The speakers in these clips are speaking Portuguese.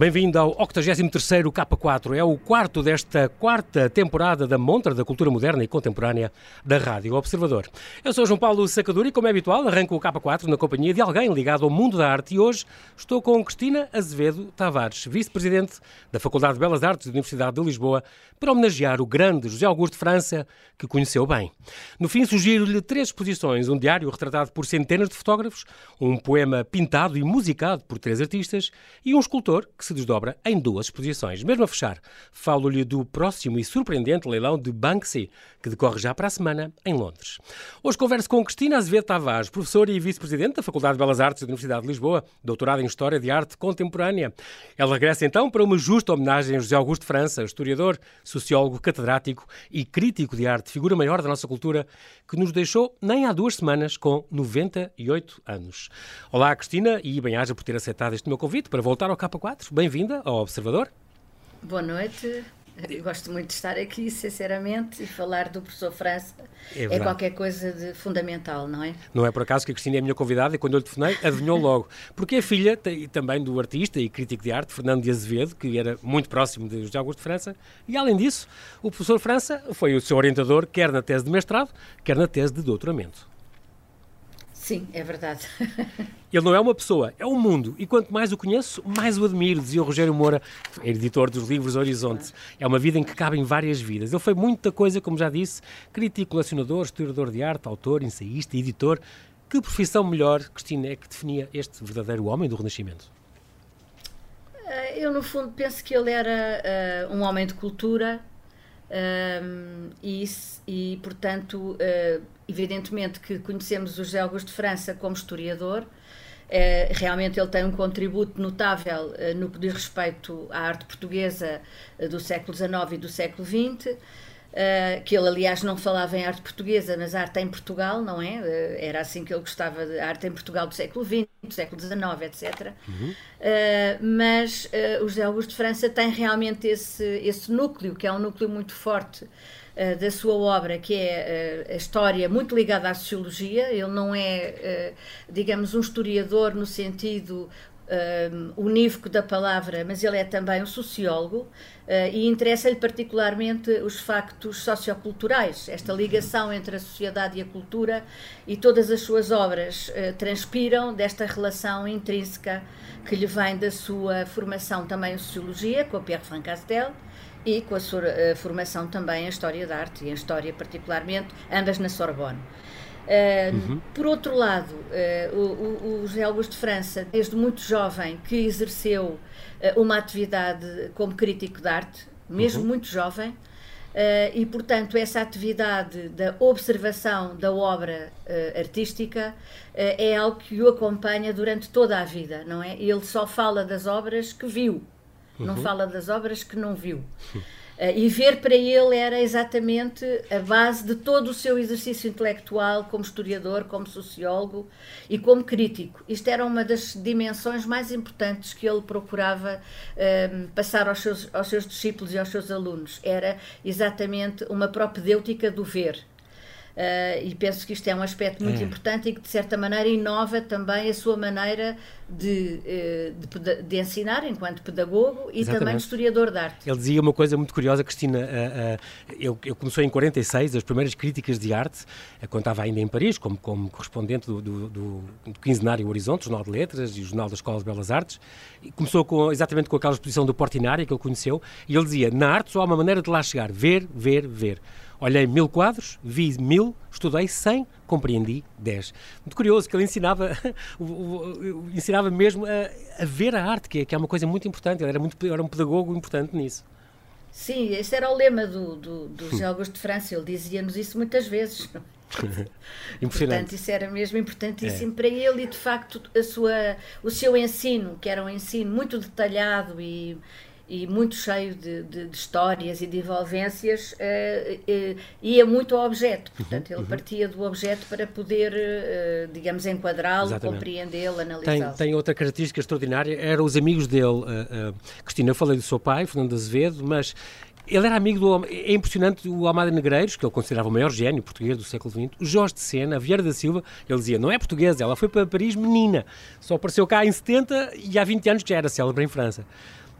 Bem-vindo ao 83º K4. É o quarto desta quarta temporada da Montra da Cultura Moderna e Contemporânea da Rádio Observador. Eu sou João Paulo Sacadura e, como é habitual, arranco o K4 na companhia de alguém ligado ao mundo da arte e hoje estou com Cristina Azevedo Tavares, vice-presidente da Faculdade de Belas Artes da Universidade de Lisboa, para homenagear o grande José Augusto França, que conheceu bem. No fim, sugiro-lhe três exposições, um diário retratado por centenas de fotógrafos, um poema pintado e musicado por três artistas e um escultor que se desdobra em duas exposições. Mesmo a fechar, falo-lhe do próximo e surpreendente leilão de Banksy, que decorre já para a semana em Londres. Hoje converso com Cristina Azevedo Tavares, professora e vice-presidente da Faculdade de Belas Artes da Universidade de Lisboa, doutorada em História de Arte Contemporânea. Ela regressa então para uma justa homenagem a José Augusto França, historiador, sociólogo, catedrático e crítico de arte, figura maior da nossa cultura, que nos deixou nem há duas semanas com 98 anos. Olá, Cristina, e bem-aja por ter aceitado este meu convite para voltar ao K4. Bem-vinda ao Observador. Boa noite. Eu gosto muito de estar aqui, sinceramente, e falar do professor França é, é, qualquer coisa de fundamental, não é? Não é por acaso que a Cristina é a minha convidada e quando eu lhe telefonei, adivinhou logo. Porque é filha também do artista e crítico de arte Fernando de Azevedo, que era muito próximo de José Augusto de França, e além disso, o professor França foi o seu orientador, quer na tese de mestrado, quer na tese de doutoramento. Sim, é verdade. Ele não é uma pessoa, é um mundo. E quanto mais o conheço, mais o admiro, dizia o Rogério Moura, editor dos livros Horizonte. É uma vida em que cabem várias vidas. Ele foi muita coisa, como já disse, crítico, colecionador, historiador de arte, autor, ensaísta, editor. Que profissão melhor, Cristina, é que definia este verdadeiro homem do Renascimento? Eh, eu, no fundo, penso que ele era uh, um homem de cultura, um, e, e, portanto, uh, evidentemente que conhecemos o José Augusto de França como historiador. Uh, realmente ele tem um contributo notável uh, no que diz respeito à arte portuguesa do século XIX e do século XX. Uh, que ele, aliás, não falava em arte portuguesa, mas arte em Portugal, não é? Uh, era assim que ele gostava de arte em Portugal do século XX, do século XIX, etc. Uhum. Uh, mas o José Augusto de França tem realmente esse, esse núcleo, que é um núcleo muito forte da sua obra, que é a história muito ligada à sociologia. Ele não é, digamos, um historiador no sentido unívoco da palavra, mas ele é também um sociólogo uh, e interessa-lhe particularmente os factos socioculturais, esta ligação entre a sociedade e a cultura, e todas as suas obras uh, transpiram desta relação intrínseca que lhe vem da sua formação também em sociologia, com a Pierre Van Castel, e com a sua uh, formação também em História da Arte e em História particularmente, ambas na Sorbonne uhum. Por outro lado, uh, o, o, José Augusto de França, desde muito jovem, que exerceu uh, uma atividade como crítico de arte, mesmo uhum. muito jovem, Uh, e, portanto, essa atividade da observação da obra uh, artística uh, é algo que o acompanha durante toda a vida, não é? Ele só fala das obras que viu, uhum. não fala das obras que não viu. Uh, e ver para ele era exatamente a base de todo o seu exercício intelectual como historiador, como sociólogo e como crítico. Isto era uma das dimensões mais importantes que ele procurava uh, passar aos seus, aos seus discípulos e aos seus alunos. Era exatamente uma propedêutica do ver. Uh, e penso que isto é um aspecto muito é. importante e que, de certa maneira, inova também a sua maneira de, eh, de, de ensinar enquanto pedagogo e Exatamente. também historiador de arte. Ele dizia uma coisa muito curiosa, Cristina. Uh, uh, eu, eu comecei em 46 as primeiras críticas de arte, quando estava ainda em Paris, como, como correspondente do, do, do, do quinzenário Horizonte, Jornal de Letras e o Jornal da Escola de Belas Artes. E começou com, exatamente com aquela exposição do Portinari que ele conheceu, e ele dizia: na arte só há uma maneira de lá chegar, ver, ver, ver. Olhei mil quadros, vi mil, estudei cem, compreendi dez. Muito curioso que ele ensinava, ensinava mesmo a, a, ver a arte, que é, que é uma coisa muito importante. Ele era, muito, era um pedagogo importante nisso. Sim, esse era o lema do, do, do José Augusto de França. Ele dizia-nos isso muitas vezes. Impressionante. Portanto, isso era mesmo importantíssimo é. para ele e, de facto, a sua, o seu ensino, que era um ensino muito detalhado e, e muito cheio de, de, de, histórias e de envolvências, uh, uh, ia muito ao objeto. Portanto, uhum, ele uhum. partia do objeto para poder, uh, digamos, enquadrá-lo, compreendê-lo, analisá-lo. Tem, tem, outra característica extraordinária, eram os amigos dele. Cristina, eu falei do seu pai, Fernando Azevedo, mas ele era amigo do. É impressionante o Almada Negreiros, que ele considerava o maior gênio português do século XX, o Jorge de Sena, a Vieira da Silva. Ele dizia: não é portuguesa, ela foi para Paris menina. Só apareceu cá em 70 e há 20 anos já era célebre em França.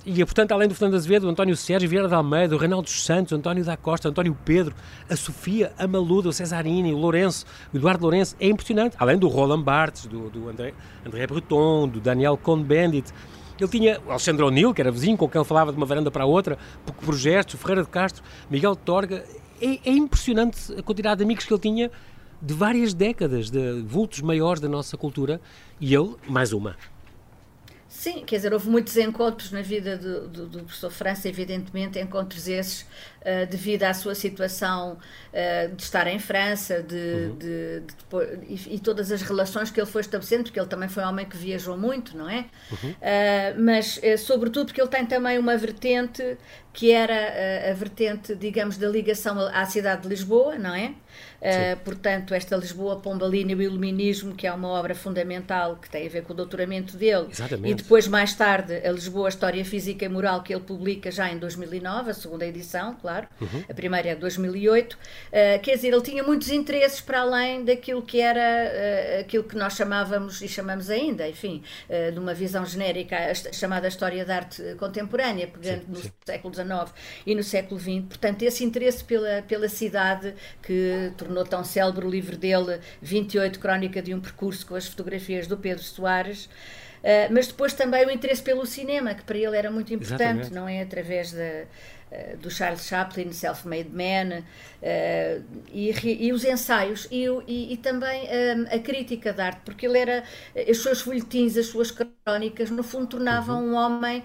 E, portanto, além do Fernando Azevedo, o António Sérgio, Vieira de Almeida, o Reinaldo Santos, o António da Costa, o António Pedro, a Sofia, a Maluda, o Cesarini, o Lourenço, o Eduardo Lourenço, é impressionante. Além do Roland Barthes, do, do André, André Breton, do Daniel Cohn-Bendit. Ele tinha o Alexandre O'Neill, que era vizinho, com quem ele falava de uma varanda para a outra, por gestos, o Ferreira de Castro, Miguel Torga. É, é impressionante a quantidade de amigos que ele tinha de várias décadas, de vultos maiores da nossa cultura, e ele, mais uma. Sim, quer dizer, houve muitos encontros na vida do, do, do professor França, evidentemente, encontros esses uh, devido à sua situação uh, de estar em França de, uhum. de, de, e, e, todas as relações que ele foi estabelecendo, porque ele também foi um homem que viajou muito, não é? Uhum. Uh, mas, sobretudo, porque ele tem também uma vertente que era a, a vertente, digamos, da ligação à cidade de Lisboa, não é? Uh, portanto, esta Lisboa Pombalina e o Iluminismo, que é uma obra fundamental que tem a ver com o doutoramento dele, Exatamente. e depois, mais tarde, a Lisboa História Física e Moral, que ele publica já em 2009, a segunda edição, claro, uhum. a primeira é de 2008. Uh, quer dizer, ele tinha muitos interesses para além daquilo que era uh, aquilo que nós chamávamos e chamamos ainda, enfim, de uma visão genérica, chamada História da Arte Contemporânea, pegando sim, no sim. século XIX e no século XX. Portanto, esse interesse pela, pela cidade que tornou tão célebre o livro dele, 28 Crónica de um Percurso, com as fotografias do Pedro Soares. Uh, mas depois também o interesse pelo cinema, que para ele era muito importante, Exatamente. não é? Através da do Charles Chaplin, Self-Made Man, uh, e, e, os ensaios, e, e, e também um, a crítica de arte, porque ele era, os seus folhetins, as suas crónicas, no fundo tornavam uhum. um homem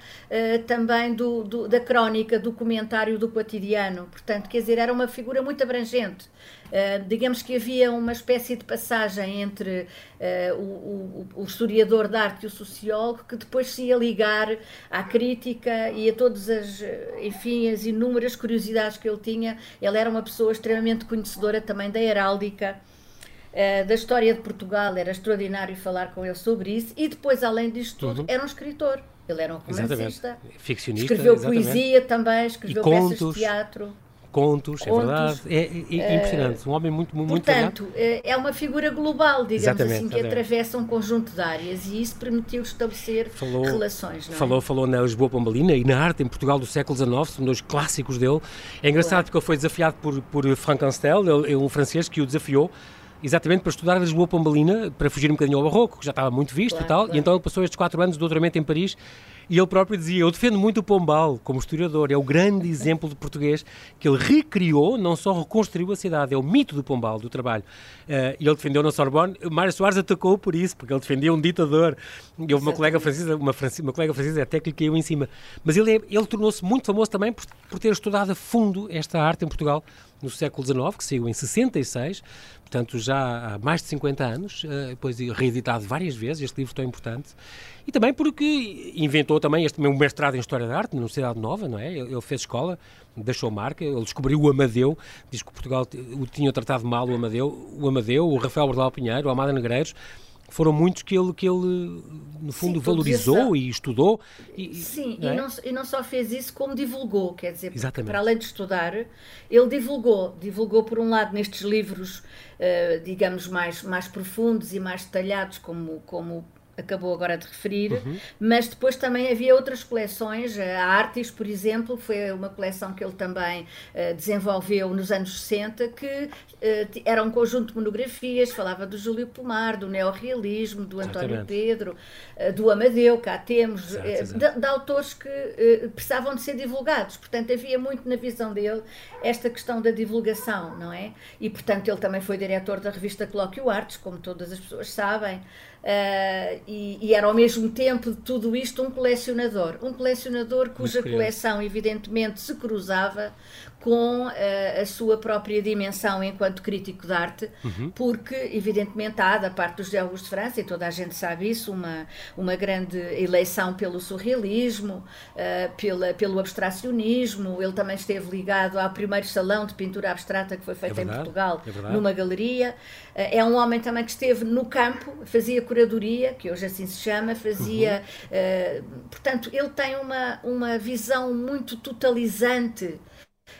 também do, do, da crónica, do comentário, do cotidiano, portanto, quer dizer, era uma figura muito abrangente. Uh, digamos que havia uma espécie de passagem entre uh, o, o, o, historiador de arte e o sociólogo que depois se ia ligar à crítica e a todas as, enfim, as inúmeras curiosidades que ele tinha. Ele era uma pessoa extremamente conhecedora também da heráldica. Da história de Portugal, era extraordinário falar com ele sobre isso, e depois, além disto tudo, uhum. era um escritor. Ele era um romancista, ficcionista, escreveu exatamente. poesia também, escreveu peças de teatro contos, contos, é verdade. É, é, é impressionante. Um homem muito, muito Portanto, é, é uma figura global, digamos exatamente, assim, que exatamente. atravessa um conjunto de áreas e isso permitiu estabelecer falou, relações. É? falou, falou na Lisboa Pombalina e na arte em Portugal do século XIX, são dois clássicos dele. É engraçado claro. porque ele foi desafiado por, por Frank Anstel, ele, um francês que o desafiou exatamente para estudar a Lisboa Pombalina, para fugir um bocadinho ao barroco, que já estava muito visto claro, e tal, claro. e então ele passou estes quatro anos de doutoramento em Paris e ele próprio dizia: Eu defendo muito o Pombal como historiador, é o grande exemplo de português que ele recriou, não só reconstruiu a cidade, é o mito do Pombal, do trabalho. Uh, e ele defendeu na Sorbonne. Mário Soares atacou por isso, porque ele defendia um ditador. E houve uma colega francesa, uma, uma colega francesa até que lhe caiu em cima. Mas ele, é, ele tornou-se muito famoso também por, por ter estudado a fundo esta arte em Portugal no século XIX, que saiu em 66, portanto já há mais de 50 anos, uh, depois reeditado várias vezes, este livro tão importante, e também porque inventou também este meu mestrado em História da Arte na Universidade Nova, não é? Ele fez escola, deixou marca, ele descobriu o Amadeu, diz que Portugal o tinha tratado mal o Amadeu, o Amadeu, o Rafael Bordal Pinheiro, o Amada Negreiros, foram muitos que ele, que ele no fundo, Sim, valorizou e estudou. E, Sim, não é? e, não, e não só fez isso, como divulgou, quer dizer, para além de estudar, ele divulgou, divulgou por um lado nestes livros, uh, digamos, mais, mais profundos e mais detalhados, como, como acabou agora de referir, uhum. mas depois também havia outras coleções, a Artis, por exemplo, foi uma coleção que ele também uh, desenvolveu nos anos 60, que uh, era um conjunto de monografias, falava do Júlio Pomar, do neorrealismo, do António Exatamente. Pedro, uh, do Amadeu, cá temos, de, de, autores que precisavam de ser divulgados, portanto havia muito na visão dele esta questão da divulgação, não é? E portanto ele também foi diretor da revista Colóquio Artes, como todas as pessoas sabem, Uh, e, e, era ao mesmo tempo de tudo isto um colecionador. Um colecionador cuja coleção, evidentemente, se cruzava com uh, a sua própria dimensão enquanto crítico de arte, uhum. porque, evidentemente, há da parte dos geólogos de França, e toda a gente sabe isso, uma, uma grande eleição pelo surrealismo, uh, pela, pelo abstracionismo. Ele também esteve ligado ao primeiro salão de pintura abstrata que foi feito é em Portugal, é numa galeria. Uh, é um homem também que esteve no campo, fazia curadoria, que hoje assim se chama, fazia. Uhum. portanto, ele tem uma, uma visão muito totalizante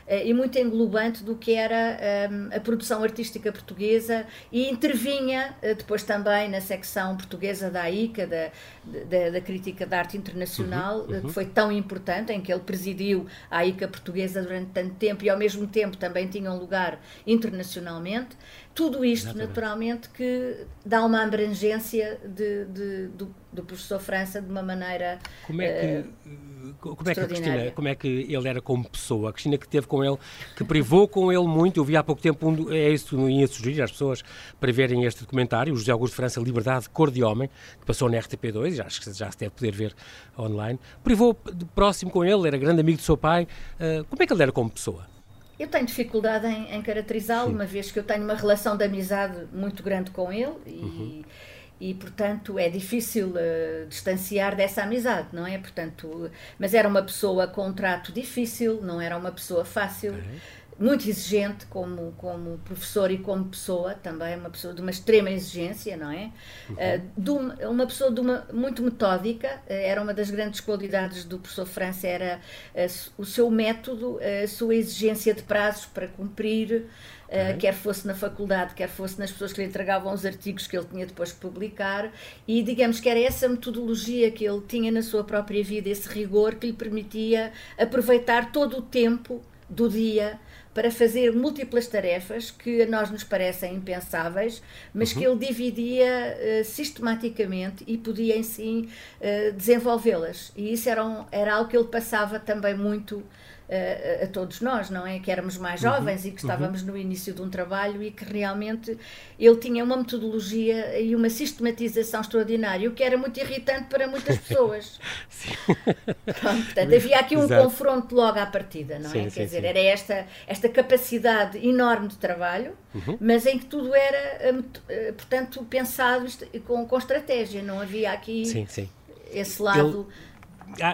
e muito englobante do que era um, a produção artística portuguesa e intervinha uh, depois também na secção portuguesa da AICA, da, da, da Crítica de Arte Internacional, uhum, uhum. que foi tão importante, em que ele presidiu a AICA portuguesa durante tanto tempo e ao mesmo tempo também tinha um lugar internacionalmente. Tudo isto, Exatamente. naturalmente, que dá uma abrangência de, de, do, do, professor França de uma maneira. Como é que. Uh, como é que Cristina, como é que ele era como pessoa? A Cristina que teve com ele, que privou com ele muito, eu vi há pouco tempo, um, é isso que ia sugerir às pessoas para verem este documentário, o José Augusto França, Liberdade, Cor de Homem, que passou na RTP2, acho que já se deve poder ver online. Privou de próximo com ele, era grande amigo do seu pai. Uh, como é que ele era como pessoa? Eu tenho dificuldade em, em caracterizá-lo, uma vez que eu tenho uma relação de amizade muito grande com ele e, uhum. e portanto, é difícil uh, distanciar dessa amizade, não é? Portanto, mas era uma pessoa com um trato difícil, não era uma pessoa fácil. Uhum muito exigente como, como professor e como pessoa, também uma pessoa de uma extrema exigência, não é? Uhum. Uh, uma, pessoa de uma, muito metódica, uh, era uma das grandes qualidades do professor França, era uh, o seu método, a sua exigência de prazos para cumprir, quer fosse na faculdade, quer fosse nas pessoas que lhe entregavam os artigos que ele tinha depois de publicar, e digamos que era essa metodologia que ele tinha na sua própria vida, esse rigor que lhe permitia aproveitar todo o tempo do dia para fazer múltiplas tarefas que a nós nos parecem impensáveis, mas uhum. que ele dividia uh, sistematicamente e podia, em si, uh, desenvolvê-las. E isso era, um, era algo que ele passava também muito a, a, todos nós, não é? Que éramos mais uhum, jovens uhum, e que estávamos uhum. no início de um trabalho e que realmente ele tinha uma metodologia e uma sistematização extraordinária, o que era muito irritante para muitas pessoas. Pronto, portanto, havia aqui um Exato. confronto logo à partida, não é? sim, é? Quer sim, dizer, sim. era esta, esta capacidade enorme de trabalho, uhum. mas em que tudo era, eh, eh, portanto, pensado com, com estratégia, não havia aqui esse lado. Ele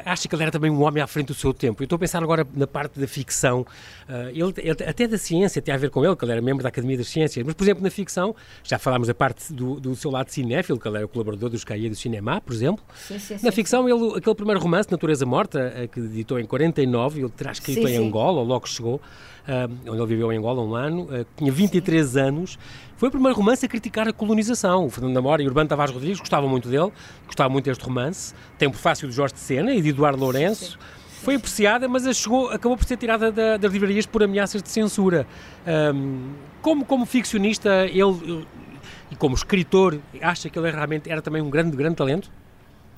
acha que ele era também um homem à frente do seu tempo. Eu estou a pensar agora na parte da ficção. Uh, ele, ele, até da ciência tem a ver com ele, que ele era membro da Academia das Ciências. Mas, por exemplo, na ficção, já falámos da parte do, do seu lado cinéfilo, que ele era o colaborador dos Cahiers do Cinema, por exemplo. Sim, sim, na ficção, ele, aquele primeiro romance, Natureza Morta, uh, que editou em 49, ele terá escrito em Angola, ou logo chegou, onde ele viveu em Angola um ano, tinha 23 anos. Foi o primeiro romance a criticar a colonização. O Fernando Namora e Urbano Tavares Rodrigues gostavam muito dele, gostavam muito deste romance. Tem o prefácio de Jorge de Sena e de Eduardo Lourenço. Sim. Foi apreciada, mas chegou, acabou por ser tirada da, das livrarias por ameaças de censura. Um, como, como ficcionista, ele e como escritor, acha que ele é realmente era também um grande, grande talento?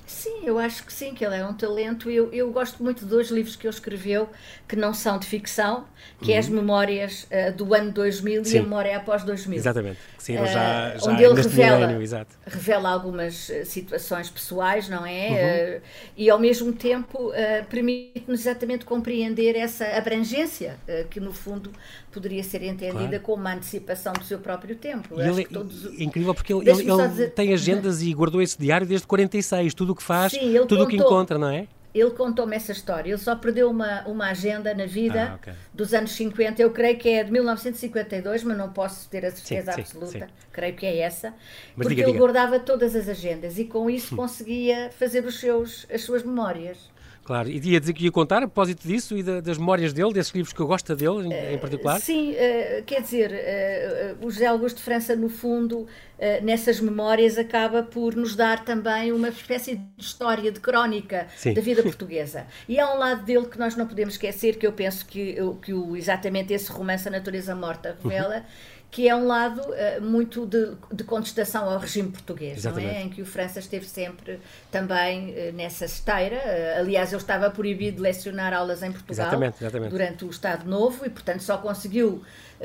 Sim, eu acho que sim, que ele é um talento. Eu, eu gosto muito de dois livros que ele escreveu que não são de ficção, que uhum. é as uhum. Memórias uh, do ano 2000 sim. e a Memória após 2000. Exatamente, sim, uh, já, já onde ele revela, milénio, revela algumas eh, situações pessoais, não é? Uhum. Uh, e ao mesmo tempo permite-nos exatamente compreender essa abrangência que no fundo poderia ser entendida claro. como uma antecipação do seu próprio tempo. Ele, é todos... incrível porque ele, ele, ele dizer... tem agendas e guardou esse diário desde 46, tudo o que faz, Sim, tudo o que encontra, não é? Ele contou-me essa história. Ele só perdeu uma, uma agenda na vida ah, okay. dos anos 50. Eu creio que é de 1952, mas não posso ter a certeza sim, absoluta. Sim, sim. Creio que é essa. Mas porque diga, ele diga. guardava todas as agendas e com isso hum. conseguia fazer os seus, as suas memórias. Claro, e ia dizer que ia contar a propósito disso e da, das memórias dele, desses livros que eu gosto dele em, em particular? Sim, uh, quer dizer, uh, o José Augusto de França, no fundo, uh, nessas memórias, acaba por nos dar também uma espécie de história, de crónica Sim. da vida portuguesa. E há um lado dele que nós não podemos esquecer, que eu penso que, que o, exatamente esse romance A Natureza Morta revela. Uhum que é um lado uh, muito de, de, contestação ao regime português, não é? em que o França esteve sempre também uh, nessa esteira. Uh, aliás, ele estava proibido de lecionar aulas em Portugal exatamente, exatamente. durante o Estado Novo e, portanto, só conseguiu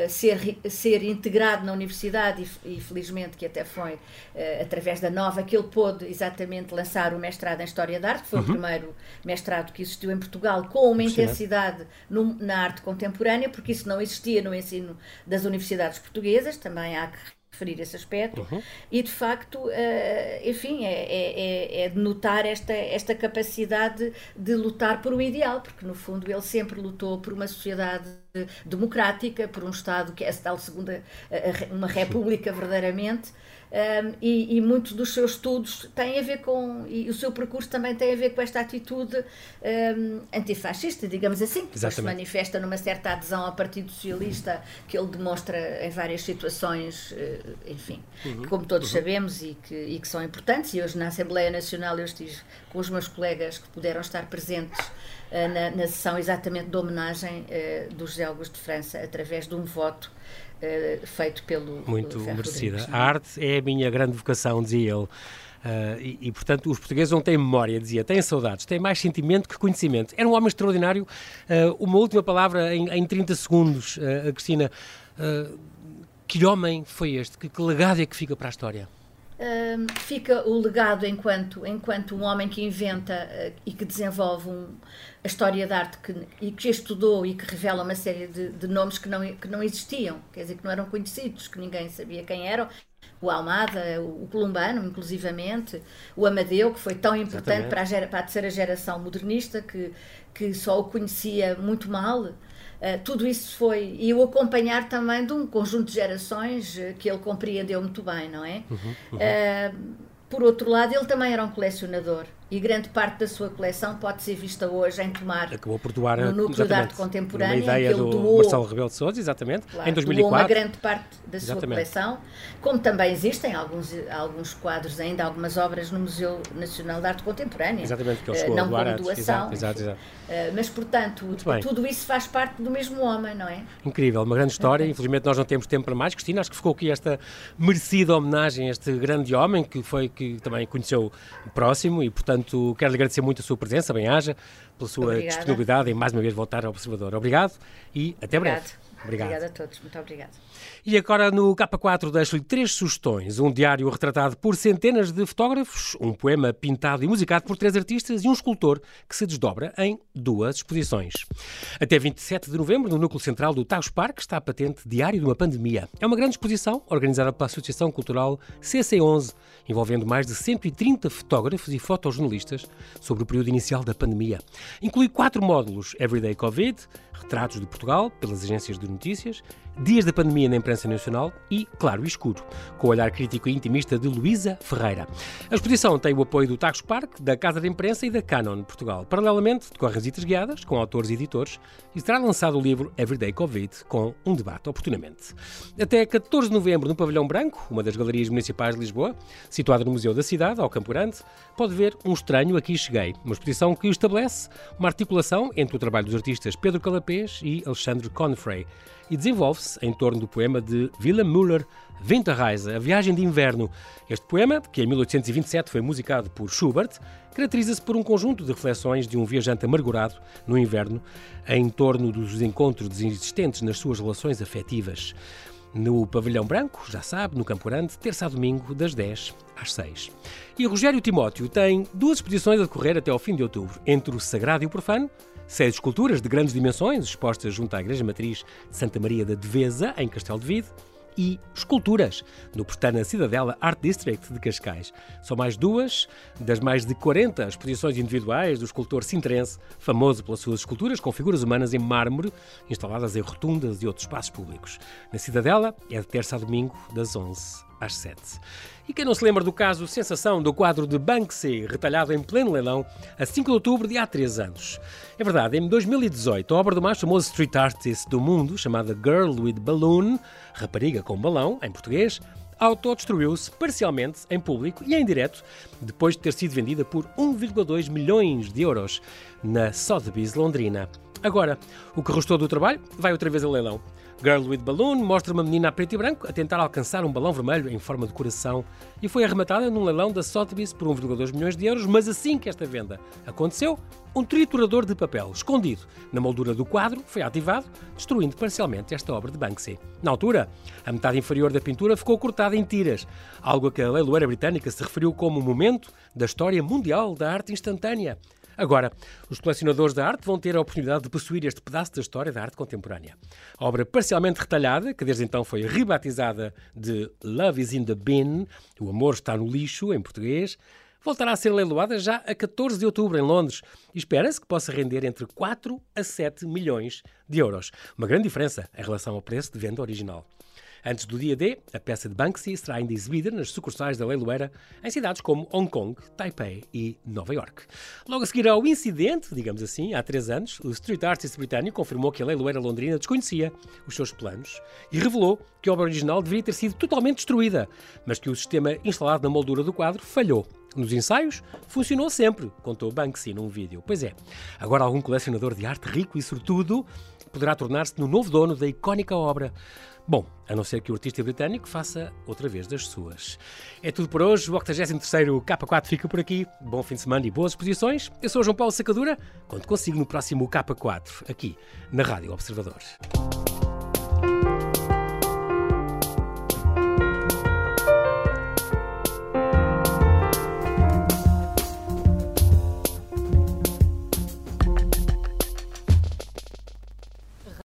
ser, ser integrado na universidade e, e felizmente que até foi através da Nova que ele pôde exatamente lançar o mestrado em História da Arte, que foi uhum. o primeiro mestrado que existiu em Portugal com uma intensidade no, na arte contemporânea, porque isso não existia no ensino das universidades portuguesas, também há que referir esse aspecto, uhum. e de facto, uh, enfim, é, é, é, é de notar esta, esta capacidade de lutar por um ideal, porque no fundo ele sempre lutou por uma sociedade democrática, por um Estado que é essa tal segunda, uma república verdadeiramente, um, e, e muitos dos seus estudos têm a ver com, e o seu percurso também tem a ver com esta atitude um, antifascista, digamos assim, que se manifesta numa certa adesão ao Partido Socialista que ele demonstra em várias situações, eh, enfim, uhum. que como todos uhum. sabemos e que, e que são importantes. E hoje na Assembleia Nacional eu estive com os meus colegas que puderam estar presentes uh, na, na, sessão exatamente de homenagem uh, do José Augusto de França através de um voto uh, feito pelo. Muito merecida. A arte é a minha grande vocação, dizia ele. Uh, e, e, portanto, os portugueses não têm memória, dizia, têm saudades, têm mais sentimento que conhecimento. Era um homem extraordinário. Uh, uma última palavra em, em 30 segundos, uh, Cristina. que homem foi este? Que, que legado é que fica para a história? Fica o legado enquanto, enquanto um homem que inventa uh, e que desenvolve um, a história da arte que, e que estudou e que revela uma série de, de, nomes que não, que não existiam, quer dizer, que não eram conhecidos, que ninguém sabia quem eram. O Almada, o, o Columbano, inclusivamente, o Amadeu, que foi tão importante para a, para a terceira geração modernista, que, que só o conhecia muito mal. Uh, tudo isso foi. E o acompanhar também de um conjunto de gerações uh, que ele compreendeu muito bem, não é? Uhum, uhum. Uh, por outro lado, ele também era um colecionador e grande parte da sua coleção pode ser vista hoje em Tomar Acabou por doar no Núcleo de Arte Contemporânea uma ideia do doou, Marcelo Rebelo de Sousa, exatamente, claro, em 2004. Doou uma grande parte da exatamente. sua coleção, como também existem alguns, alguns quadros ainda, algumas obras no Museu Nacional de Arte Contemporânea. Exatamente, que ele chegou não a doar como doação. Exato, exato, exato. Uh, mas, portanto, tudo isso faz parte do mesmo homem, não é? Incrível, uma grande história. Okay. Infelizmente nós não temos tempo para mais. Cristina, acho que ficou aqui esta merecida homenagem a este grande homem que foi que também conheceu próximo e, portanto, quero lhe agradecer muito a sua presença, bem-haja, pela sua Obrigada. disponibilidade em mais uma vez voltar ao Observador. Obrigado e até Obrigado. breve. Obrigado. Obrigada a todos, muito obrigado. E agora no K4 deixo-lhe três sugestões: um diário retratado por centenas de fotógrafos, um poema pintado e musicado por três artistas e um escultor que se desdobra em duas exposições. Até 27 de novembro, no núcleo central do Taos Parque, está a patente Diário de uma Pandemia. É uma grande exposição organizada pela Associação Cultural CC11, envolvendo mais de 130 fotógrafos e fotojornalistas sobre o período inicial da pandemia. Inclui quatro módulos: Everyday Covid, retratos de Portugal pelas agências de notícias, dias da pandemia na imprensa nacional e Claro e Escuro, com o olhar crítico e intimista de Luísa Ferreira. A exposição tem o apoio do Tagus Park, da Casa de Imprensa e da Canon Portugal. Paralelamente, decorrem visitas guiadas com autores e editores e será lançado o livro Everyday Covid, com um debate oportunamente. Até 14 de novembro, no Pavilhão Branco, uma das galerias municipais de Lisboa, situada no Museu da Cidade, ao Campo Grande, pode ver Um Estranho Aqui Cheguei, uma exposição que estabelece uma articulação entre o trabalho dos artistas Pedro E Alexandre Confrey e desenvolve-se em torno do poema de Willem Müller, Winterreise, A Viagem de Inverno. Este poema, que em 1827 foi musicado por Schubert, caracteriza-se por um conjunto de reflexões de um viajante amargurado no inverno em torno dos encontros desistentes nas suas relações afetivas. No Pavilhão Branco, já sabe, no Campo Grande, terça a domingo, das 10 às 6. E Rogério Timóteo tem duas exposições a decorrer até ao fim de outubro, entre o Sagrado e o Profano, Seis esculturas de grandes dimensões expostas junto à Igreja Matriz de Santa Maria da Devesa, em Castelo de Vide, e esculturas no Portana Cidadela Art District de Cascais. São mais duas das mais de 40 exposições individuais do escultor sintrense, famoso pelas suas esculturas com figuras humanas em mármore, instaladas em rotundas e outros espaços públicos. Na Cidadela é de terça a domingo, das 11 às 7. E quem não se lembra do caso Sensação do quadro de Banksy, retalhado em pleno leilão, a 5 de outubro de há 3 anos? É verdade, em 2018, a obra do mais famoso street artist do mundo, chamada Girl with Balloon, rapariga com balão, em português, autodestruiu-se parcialmente em público e em direto, depois de ter sido vendida por 1,2 milhões de euros na Sotheby's Londrina. Agora, o que restou do trabalho vai outra vez a leilão. Girl with Balloon mostra uma menina a preto e branco a tentar alcançar um balão vermelho em forma de coração e foi arrematada num leilão da Sotheby's por 1,2 milhões de euros, mas assim que esta venda aconteceu, um triturador de papel escondido na moldura do quadro foi ativado, destruindo parcialmente esta obra de Banksy. Na altura, a metade inferior da pintura ficou cortada em tiras, algo a que a leiloeira britânica se referiu como um momento da história mundial da arte instantânea. Agora, os colecionadores da arte vão ter a oportunidade de possuir este pedaço da história da arte contemporânea. A obra parcialmente retalhada, que desde então foi rebatizada de Love is in the Bin, o amor está no lixo, em português, voltará a ser leiloada já a 14 de outubro em Londres e espera-se que possa render entre 4 a 7 milhões de euros. Uma grande diferença em relação ao preço de venda original. Antes do dia D, a peça de Banksy será ainda exibida nas sucursais da Leiloeira em cidades como Hong Kong, Taipei e Nova York. Logo a seguir ao incidente, digamos assim, há três anos, o street artist britânico confirmou que a Leiloeira londrina desconhecia os seus planos e revelou que a obra original deveria ter sido totalmente destruída, mas que o sistema instalado na moldura do quadro falhou. Nos ensaios, funcionou sempre, contou Banksy num vídeo. Pois é, agora algum colecionador de arte rico e sortudo poderá tornar-se no novo dono da icónica obra. Bom, a não ser que o artista britânico faça outra vez das suas. É tudo por hoje. O 83º K4 fica por aqui. Bom fim de semana e boas exposições. Eu sou João Paulo Sacadura. Conto consigo no próximo K4, aqui na Rádio Observador.